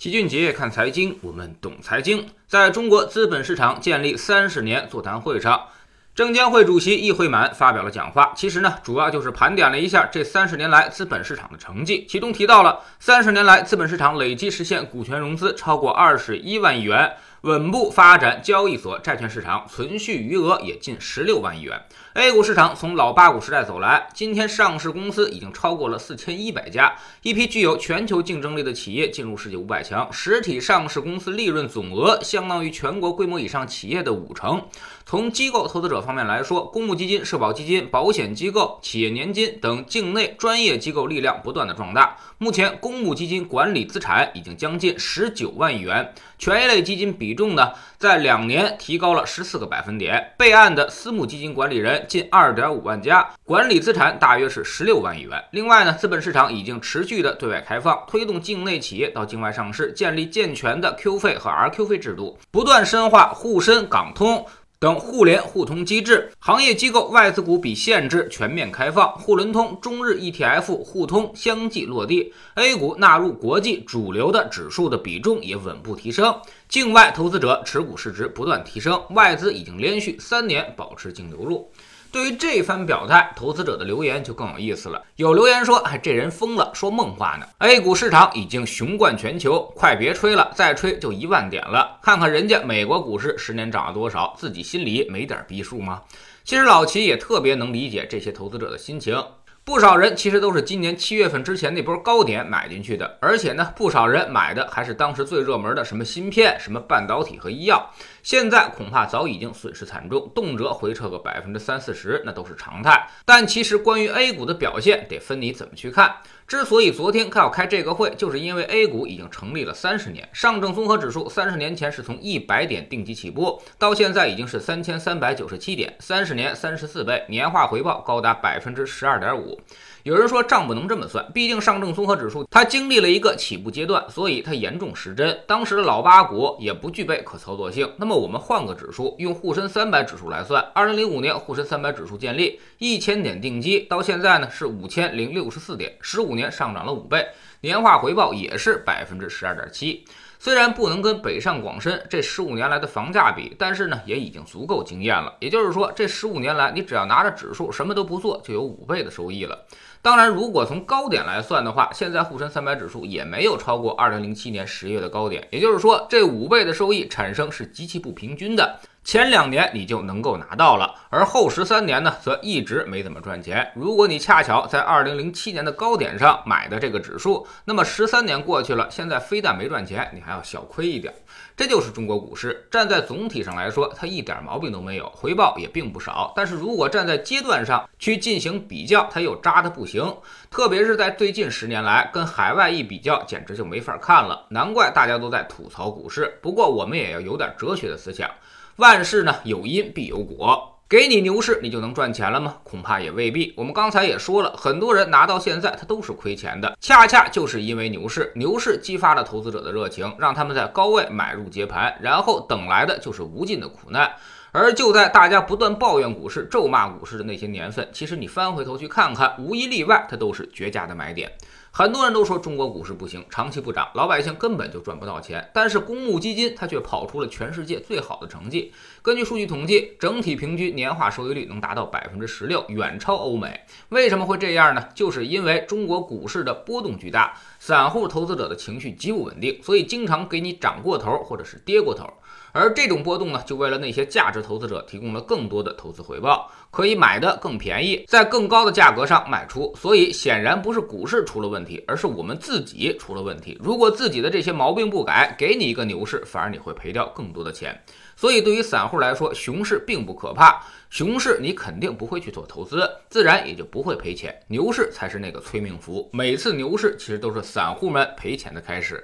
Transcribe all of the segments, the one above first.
齐俊杰看财经，我们懂财经。在中国资本市场建立三十年座谈会上，证监会主席易会满发表了讲话。其实呢，主要就是盘点了一下这三十年来资本市场的成绩，其中提到了三十年来资本市场累计实现股权融资超过二十一万亿元。稳步发展交易所债券市场，存续余额也近十六万亿元。A 股市场从老八股时代走来，今天上市公司已经超过了四千一百家，一批具有全球竞争力的企业进入世界五百强。实体上市公司利润总额相当于全国规模以上企业的五成。从机构投资者方面来说，公募基金、社保基金、保险机构、企业年金等境内专业机构力量不断的壮大。目前，公募基金管理资产已经将近十九万亿元，权益类基金比。比重呢，在两年提高了十四个百分点。备案的私募基金管理人近二点五万家，管理资产大约是十六万亿元。另外呢，资本市场已经持续的对外开放，推动境内企业到境外上市，建立健全的 Q 费和 RQ 费制度，不断深化沪深港通。等互联互通机制，行业机构外资股比限制全面开放，沪伦通、中日 ETF 互通相继落地，A 股纳入国际主流的指数的比重也稳步提升，境外投资者持股市值不断提升，外资已经连续三年保持净流入。对于这番表态，投资者的留言就更有意思了。有留言说：“哎，这人疯了，说梦话呢。”A 股市场已经雄冠全球，快别吹了，再吹就一万点了。看看人家美国股市十年涨了多少，自己心里没点逼数吗？其实老齐也特别能理解这些投资者的心情。不少人其实都是今年七月份之前那波高点买进去的，而且呢，不少人买的还是当时最热门的什么芯片、什么半导体和医药。现在恐怕早已经损失惨重，动辄回撤个百分之三四十，那都是常态。但其实关于 A 股的表现，得分你怎么去看。之所以昨天开要开这个会，就是因为 A 股已经成立了三十年，上证综合指数三十年前是从一百点定级起步，到现在已经是三千三百九十七点，三十年三十四倍，年化回报高达百分之十二点五。有人说账不能这么算，毕竟上证综合指数它经历了一个起步阶段，所以它严重失真。当时的老八股也不具备可操作性。那么我们换个指数，用沪深三百指数来算，二零零五年沪深三百指数建立，一千点定基，到现在呢是五千零六十四点，十五年上涨了五倍，年化回报也是百分之十二点七。虽然不能跟北上广深这十五年来的房价比，但是呢，也已经足够惊艳了。也就是说，这十五年来，你只要拿着指数什么都不做，就有五倍的收益了。当然，如果从高点来算的话，现在沪深三百指数也没有超过二零零七年十月的高点。也就是说，这五倍的收益产生是极其不平均的。前两年你就能够拿到了，而后十三年呢，则一直没怎么赚钱。如果你恰巧在二零零七年的高点上买的这个指数，那么十三年过去了，现在非但没赚钱，你还要小亏一点。这就是中国股市。站在总体上来说，它一点毛病都没有，回报也并不少。但是如果站在阶段上去进行比较，它又渣的不行。特别是在最近十年来，跟海外一比较，简直就没法看了。难怪大家都在吐槽股市。不过我们也要有点哲学的思想。万事呢有因必有果，给你牛市，你就能赚钱了吗？恐怕也未必。我们刚才也说了，很多人拿到现在他都是亏钱的，恰恰就是因为牛市，牛市激发了投资者的热情，让他们在高位买入接盘，然后等来的就是无尽的苦难。而就在大家不断抱怨股市、咒骂股市的那些年份，其实你翻回头去看看，无一例外，它都是绝佳的买点。很多人都说中国股市不行，长期不涨，老百姓根本就赚不到钱。但是公募基金它却跑出了全世界最好的成绩。根据数据统计，整体平均年化收益率能达到百分之十六，远超欧美。为什么会这样呢？就是因为中国股市的波动巨大，散户投资者的情绪极不稳定，所以经常给你涨过头或者是跌过头。而这种波动呢，就为了那些价值投资者提供了更多的投资回报，可以买的更便宜，在更高的价格上卖出。所以显然不是股市出了问题，而是我们自己出了问题。如果自己的这些毛病不改，给你一个牛市，反而你会赔掉更多的钱。所以对于散户来说，熊市并不可怕，熊市你肯定不会去做投资，自然也就不会赔钱。牛市才是那个催命符，每次牛市其实都是散户们赔钱的开始。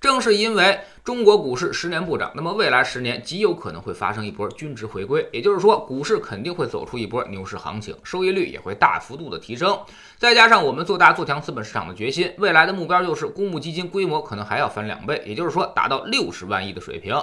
正是因为中国股市十年不涨，那么未来十年极有可能会发生一波均值回归，也就是说，股市肯定会走出一波牛市行情，收益率也会大幅度的提升。再加上我们做大做强资本市场的决心，未来的目标就是公募基金规模可能还要翻两倍，也就是说达到六十万亿的水平。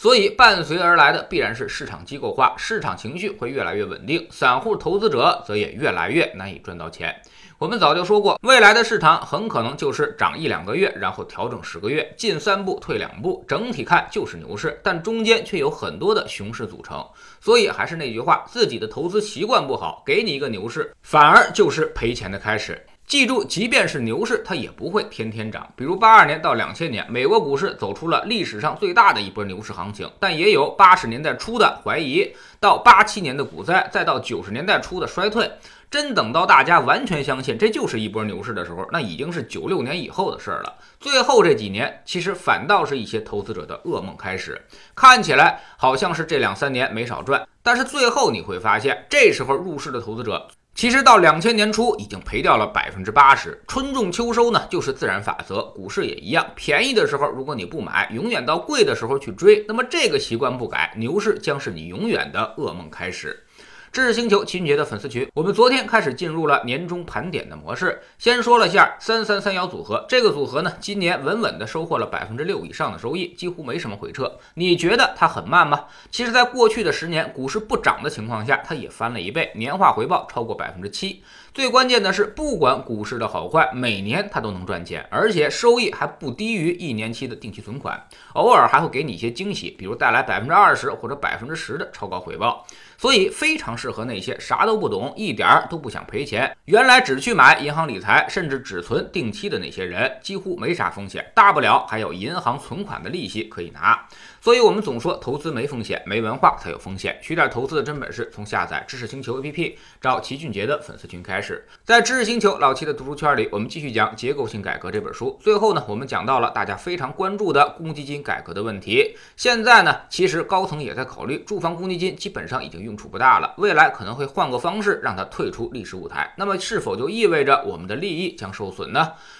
所以伴随而来的必然是市场机构化，市场情绪会越来越稳定，散户投资者则也越来越难以赚到钱。我们早就说过，未来的市场很可能就是涨一两个月，然后调整十个月，进三步退两步，整体看就是牛市，但中间却有很多的熊市组成。所以还是那句话，自己的投资习惯不好，给你一个牛市，反而就是赔钱的开始。记住，即便是牛市，它也不会天天涨。比如八二年到两千年，美国股市走出了历史上最大的一波牛市行情，但也有八十年代初的怀疑，到八七年的股灾，再到九十年代初的衰退。真等到大家完全相信这就是一波牛市的时候，那已经是九六年以后的事儿了。最后这几年，其实反倒是一些投资者的噩梦开始。看起来好像是这两三年没少赚，但是最后你会发现，这时候入市的投资者。其实到两千年初已经赔掉了百分之八十，春种秋收呢，就是自然法则。股市也一样，便宜的时候如果你不买，永远到贵的时候去追，那么这个习惯不改，牛市将是你永远的噩梦开始。知识星球秦杰的粉丝群，我们昨天开始进入了年终盘点的模式。先说了下三三三幺组合，这个组合呢，今年稳稳的收获了百分之六以上的收益，几乎没什么回撤。你觉得它很慢吗？其实，在过去的十年股市不涨的情况下，它也翻了一倍，年化回报超过百分之七。最关键的是，不管股市的好坏，每年它都能赚钱，而且收益还不低于一年期的定期存款，偶尔还会给你一些惊喜，比如带来百分之二十或者百分之十的超高回报。所以非常适合那些啥都不懂、一点儿都不想赔钱，原来只去买银行理财，甚至只存定期的那些人，几乎没啥风险，大不了还有银行存款的利息可以拿。所以我们总说投资没风险，没文化才有风险。学点投资的真本事，从下载知识星球 APP，找齐俊杰的粉丝群开始。在知识星球老七的读书圈里，我们继续讲《结构性改革》这本书。最后呢，我们讲到了大家非常关注的公积金改革的问题。现在呢，其实高层也在考虑，住房公积金基本上已经用处不大了，未来可能会换个方式让它退出历史舞台。那么，是否就意味着我们的利益将受损呢？